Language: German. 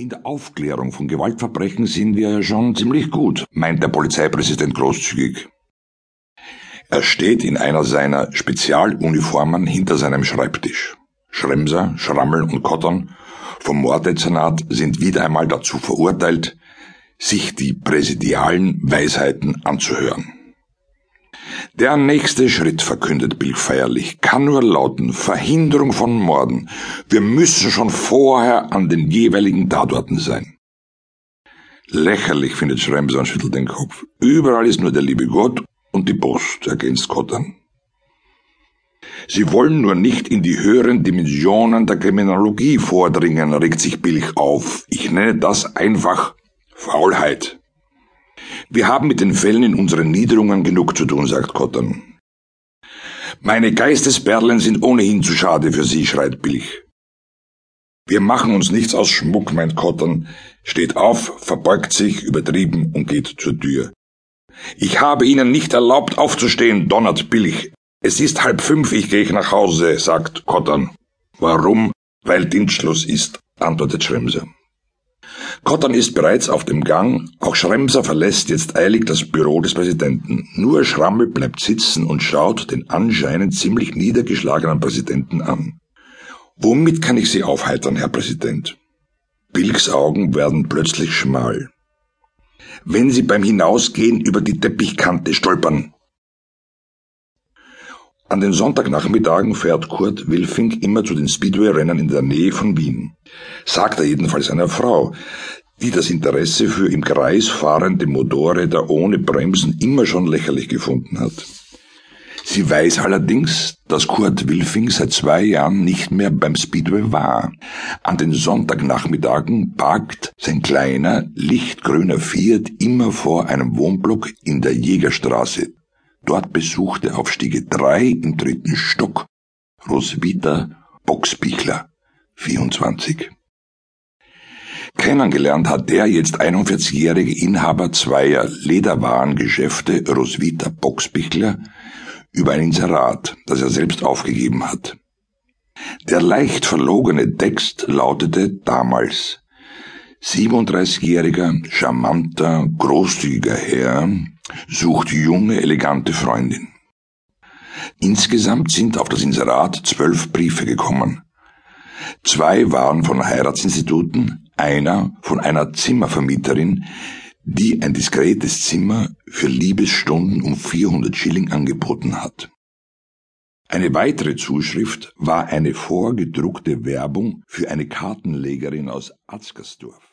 In der Aufklärung von Gewaltverbrechen sind wir ja schon ziemlich gut, meint der Polizeipräsident großzügig. Er steht in einer seiner Spezialuniformen hinter seinem Schreibtisch. Schremser, Schrammel und Kottern vom Morddezernat sind wieder einmal dazu verurteilt, sich die präsidialen Weisheiten anzuhören. Der nächste Schritt, verkündet Bill feierlich, kann nur lauten Verhinderung von Morden. Wir müssen schon vorher an den jeweiligen Tatorten sein. Lächerlich, findet Schremser und schüttelt den Kopf. Überall ist nur der liebe Gott und die Post, ergänzt Kottern. Sie wollen nur nicht in die höheren Dimensionen der Kriminologie vordringen, regt sich Billig auf. Ich nenne das einfach Faulheit. Wir haben mit den Fällen in unseren Niederungen genug zu tun, sagt Kottern. Meine Geistesperlen sind ohnehin zu schade für Sie, schreit Billig. Wir machen uns nichts aus Schmuck, meint Kottern, steht auf, verbeugt sich, übertrieben und geht zur Tür. Ich habe Ihnen nicht erlaubt aufzustehen, donnert Billig. Es ist halb fünf, ich gehe nach Hause, sagt Kottern. Warum? Weil Dienstschluss ist, antwortet Schremser. Kottern ist bereits auf dem Gang, auch Schremser verlässt jetzt eilig das Büro des Präsidenten. Nur Schrammel bleibt sitzen und schaut den anscheinend ziemlich niedergeschlagenen Präsidenten an. Womit kann ich Sie aufheitern, Herr Präsident? Bilks Augen werden plötzlich schmal. Wenn Sie beim Hinausgehen über die Teppichkante stolpern, an den Sonntagnachmittagen fährt Kurt Wilfink immer zu den Speedway-Rennen in der Nähe von Wien. Sagt er jedenfalls einer Frau, die das Interesse für im Kreis fahrende Motorräder ohne Bremsen immer schon lächerlich gefunden hat. Sie weiß allerdings, dass Kurt Wilfing seit zwei Jahren nicht mehr beim Speedway war. An den Sonntagnachmittagen parkt sein kleiner, lichtgrüner Fiat immer vor einem Wohnblock in der Jägerstraße, Dort besuchte auf Stiege 3 im dritten Stock Roswitha Boxbichler, 24. Kennengelernt hat der jetzt 41-jährige Inhaber zweier Lederwarengeschäfte Roswitha Boxbichler über ein Inserat, das er selbst aufgegeben hat. Der leicht verlogene Text lautete damals 37-jähriger, charmanter, großzügiger Herr sucht junge, elegante Freundin. Insgesamt sind auf das Inserat zwölf Briefe gekommen. Zwei waren von Heiratsinstituten, einer von einer Zimmervermieterin, die ein diskretes Zimmer für Liebesstunden um 400 Schilling angeboten hat. Eine weitere Zuschrift war eine vorgedruckte Werbung für eine Kartenlegerin aus Atzgersdorf.